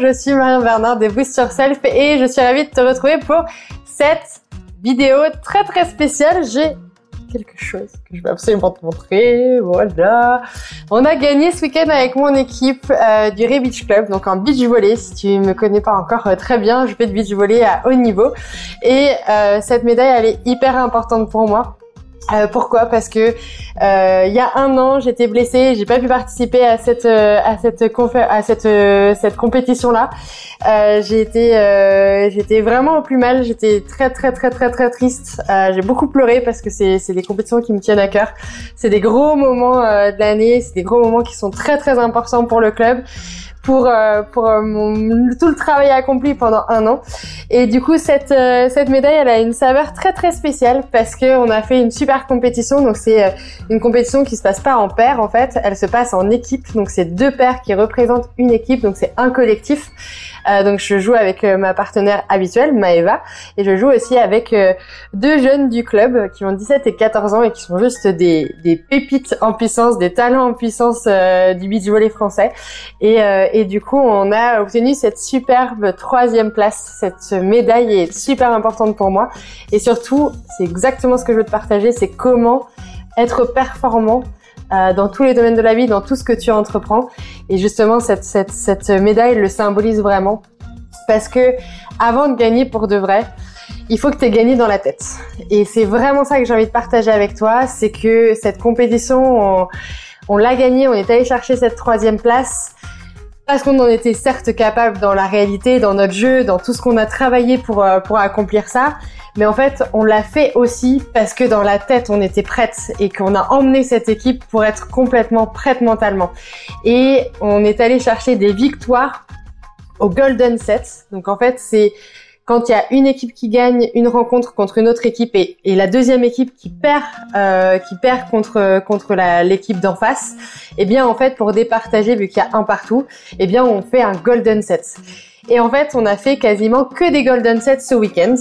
Je suis Marion Bernard de Boost Yourself et je suis ravie de te retrouver pour cette vidéo très très spéciale. J'ai quelque chose que je vais absolument te montrer. Voilà. On a gagné ce week-end avec mon équipe euh, du Ray Beach Club, donc en beach volley. Si tu me connais pas encore euh, très bien, je fais de beach volley à haut niveau. Et euh, cette médaille, elle est hyper importante pour moi euh, pourquoi? Parce que euh, il y a un an, j'étais blessée, j'ai pas pu participer à cette euh, à cette à cette cette compétition là. j'ai été j'étais vraiment au plus mal, j'étais très très très très très triste. j'ai beaucoup pleuré parce que c'est c'est des compétitions qui me tiennent à cœur. C'est des gros moments de l'année, c'est des gros moments qui sont très très importants pour le club pour euh, pour euh, mon, tout le travail accompli pendant un an. Et du coup, cette euh, cette médaille, elle a une saveur très très spéciale parce que on a fait une super compétition. Donc c'est une compétition qui se passe pas en paire en fait, elle se passe en équipe. Donc c'est deux paires qui représentent une équipe. Donc c'est un collectif. Euh, donc je joue avec euh, ma partenaire habituelle, Maeva, et je joue aussi avec euh, deux jeunes du club qui ont 17 et 14 ans et qui sont juste des, des pépites en puissance, des talents en puissance du beach volley français. Et, et du coup, on a obtenu cette superbe troisième place. Cette médaille est super importante pour moi. Et surtout, c'est exactement ce que je veux te partager, c'est comment être performant euh, dans tous les domaines de la vie, dans tout ce que tu entreprends. Et justement, cette, cette, cette médaille le symbolise vraiment. Parce que avant de gagner pour de vrai, il faut que tu aies gagné dans la tête. Et c'est vraiment ça que j'ai envie de partager avec toi, c'est que cette compétition, on, on l'a gagnée, on est allé chercher cette troisième place parce qu'on en était certes capable dans la réalité, dans notre jeu, dans tout ce qu'on a travaillé pour, euh, pour accomplir ça. Mais en fait, on l'a fait aussi parce que dans la tête, on était prête et qu'on a emmené cette équipe pour être complètement prête mentalement. Et on est allé chercher des victoires au Golden Set. Donc en fait, c'est quand il y a une équipe qui gagne une rencontre contre une autre équipe et, la deuxième équipe qui perd euh, qui perd contre contre l'équipe d'en face, eh bien en fait pour départager vu qu'il y a un partout, eh bien on fait un golden set. Et en fait on a fait quasiment que des golden sets ce week-end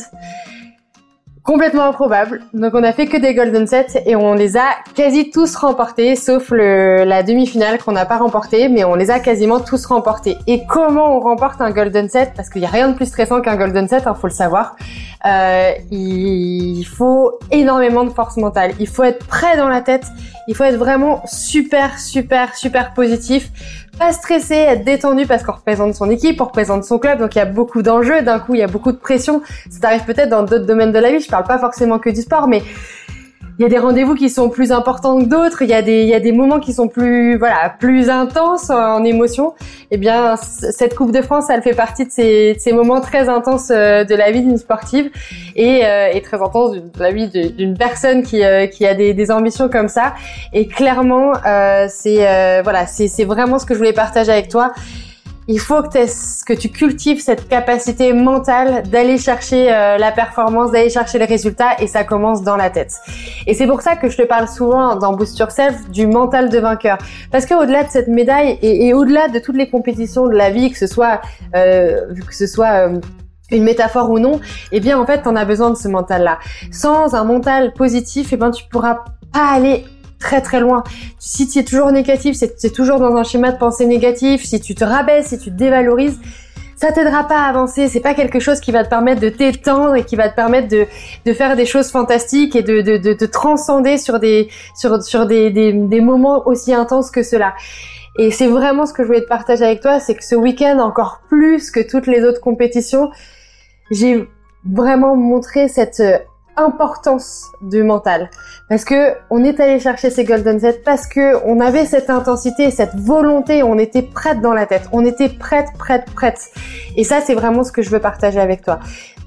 complètement improbable. Donc on a fait que des golden sets et on les a quasi tous remportés, sauf la demi-finale qu'on n'a pas remporté, mais on les a quasiment tous remportés. Et comment on remporte un golden set? Parce qu'il n'y a rien de plus stressant qu'un golden set, il hein, faut le savoir. Euh, il faut énormément de force mentale. Il faut être prêt dans la tête. Il faut être vraiment super, super, super positif pas stressé, être détendu parce qu'on représente son équipe, on représente son club, donc il y a beaucoup d'enjeux. D'un coup, il y a beaucoup de pression. Ça t'arrive peut-être dans d'autres domaines de la vie. Je parle pas forcément que du sport, mais il y a des rendez-vous qui sont plus importants que d'autres, il y a des il y a des moments qui sont plus voilà, plus intenses en émotion. Eh bien cette Coupe de France, elle fait partie de ces, ces moments très intenses euh, de la vie d'une sportive et, euh, et très intense de la vie d'une personne qui euh, qui a des, des ambitions comme ça. Et clairement c'est voilà, c'est c'est vraiment ce que je voulais partager avec toi il faut que, tu cultives cette capacité mentale d'aller chercher euh, la performance, d'aller chercher les résultats et ça commence dans la tête. Et c'est pour ça que je te parle souvent dans Boost Yourself du mental de vainqueur. Parce qu'au-delà de cette médaille et, au-delà de toutes les compétitions de la vie, que ce soit, euh, que ce soit euh, une métaphore ou non, eh bien en fait, tu en as besoin de ce mental-là. Sans un mental positif, eh ben tu pourras pas aller très très loin. Si tu es toujours négatif, c'est toujours dans un schéma de pensée négatif, si tu te rabaisses, si tu te dévalorises, ça t'aidera pas à avancer. C'est pas quelque chose qui va te permettre de t'étendre et qui va te permettre de, de faire des choses fantastiques et de, de, de, de transcender sur des sur, sur des, des, des moments aussi intenses que cela. Et c'est vraiment ce que je voulais te partager avec toi, c'est que ce week-end, encore plus que toutes les autres compétitions, j'ai vraiment montré cette importance du mental parce que on est allé chercher ces golden sets parce que on avait cette intensité, cette volonté, on était prête dans la tête, on était prête, prête, prête. Et ça, c'est vraiment ce que je veux partager avec toi.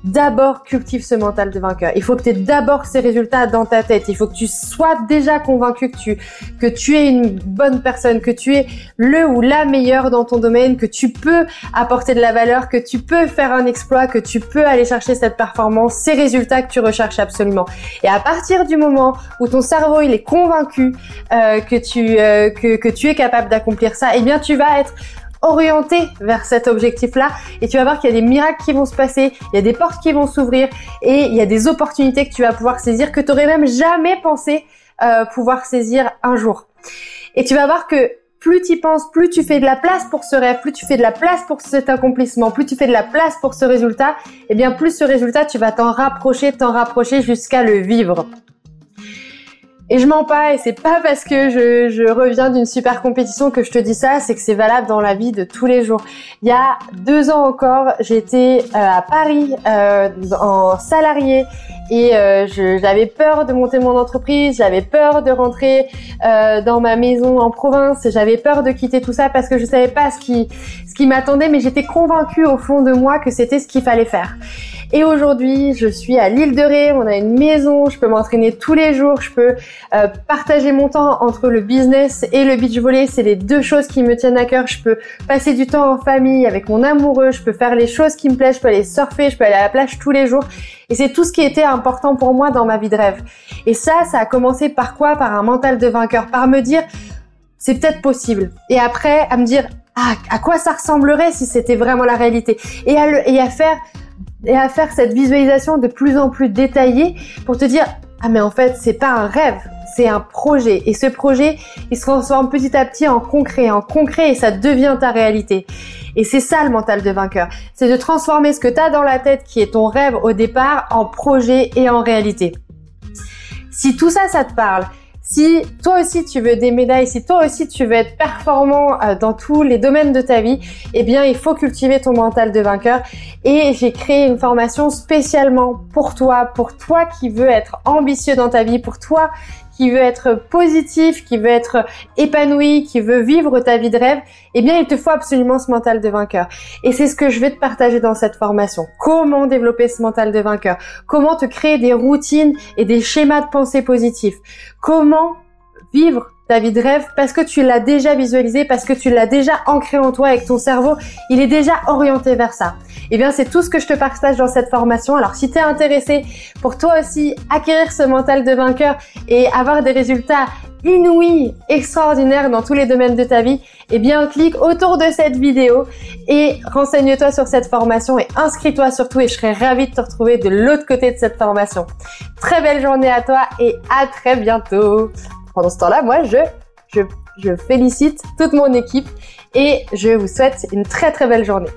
D'abord cultive ce mental de vainqueur. Il faut que tu aies d'abord ces résultats dans ta tête. Il faut que tu sois déjà convaincu que tu, que tu es une bonne personne, que tu es le ou la meilleure dans ton domaine, que tu peux apporter de la valeur, que tu peux faire un exploit, que tu peux aller chercher cette performance, ces résultats que tu recherches absolument. Et à partir du moment où ton cerveau il est convaincu euh, que tu euh, que, que tu es capable d'accomplir ça, eh bien tu vas être orienté vers cet objectif-là et tu vas voir qu'il y a des miracles qui vont se passer, il y a des portes qui vont s'ouvrir et il y a des opportunités que tu vas pouvoir saisir que tu aurais même jamais pensé euh, pouvoir saisir un jour. Et tu vas voir que plus tu penses, plus tu fais de la place pour ce rêve, plus tu fais de la place pour cet accomplissement, plus tu fais de la place pour ce résultat, et eh bien plus ce résultat, tu vas t'en rapprocher, t'en rapprocher jusqu'à le vivre. Et je mens pas, et c'est pas parce que je, je reviens d'une super compétition que je te dis ça, c'est que c'est valable dans la vie de tous les jours. Il y a deux ans encore, j'étais euh, à Paris euh, en salarié et euh, j'avais peur de monter mon entreprise, j'avais peur de rentrer euh, dans ma maison en province, j'avais peur de quitter tout ça parce que je savais pas ce qui ce qui m'attendait, mais j'étais convaincue au fond de moi que c'était ce qu'il fallait faire. Et aujourd'hui, je suis à l'île de Ré, on a une maison, je peux m'entraîner tous les jours, je peux euh, partager mon temps entre le business et le beach volley, c'est les deux choses qui me tiennent à cœur. Je peux passer du temps en famille avec mon amoureux, je peux faire les choses qui me plaisent, je peux aller surfer, je peux aller à la plage tous les jours. Et c'est tout ce qui était important pour moi dans ma vie de rêve. Et ça, ça a commencé par quoi? Par un mental de vainqueur, par me dire c'est peut-être possible. Et après, à me dire ah, à quoi ça ressemblerait si c'était vraiment la réalité? Et à, le, et à faire et à faire cette visualisation de plus en plus détaillée pour te dire ah mais en fait c'est pas un rêve c'est un projet. Et ce projet il se transforme petit à petit en concret en concret et ça devient ta réalité. Et c'est ça le mental de vainqueur. C'est de transformer ce que tu as dans la tête qui est ton rêve au départ en projet et en réalité. Si tout ça ça te parle si toi aussi tu veux des médailles, si toi aussi tu veux être performant euh, dans tous les domaines de ta vie, eh bien il faut cultiver ton mental de vainqueur. Et j'ai créé une formation spécialement pour toi, pour toi qui veux être ambitieux dans ta vie, pour toi qui veut être positif, qui veut être épanoui, qui veut vivre ta vie de rêve, eh bien, il te faut absolument ce mental de vainqueur. Et c'est ce que je vais te partager dans cette formation. Comment développer ce mental de vainqueur? Comment te créer des routines et des schémas de pensée positifs? Comment vivre ta vie de rêve parce que tu l'as déjà visualisé, parce que tu l'as déjà ancré en toi avec ton cerveau, il est déjà orienté vers ça. Et eh bien, c'est tout ce que je te partage dans cette formation. Alors, si tu es intéressé pour toi aussi acquérir ce mental de vainqueur et avoir des résultats inouïs, extraordinaires dans tous les domaines de ta vie, eh bien, clique autour de cette vidéo et renseigne-toi sur cette formation et inscris-toi surtout et je serai ravie de te retrouver de l'autre côté de cette formation. Très belle journée à toi et à très bientôt pendant ce temps-là, moi, je, je, je félicite toute mon équipe et je vous souhaite une très très belle journée.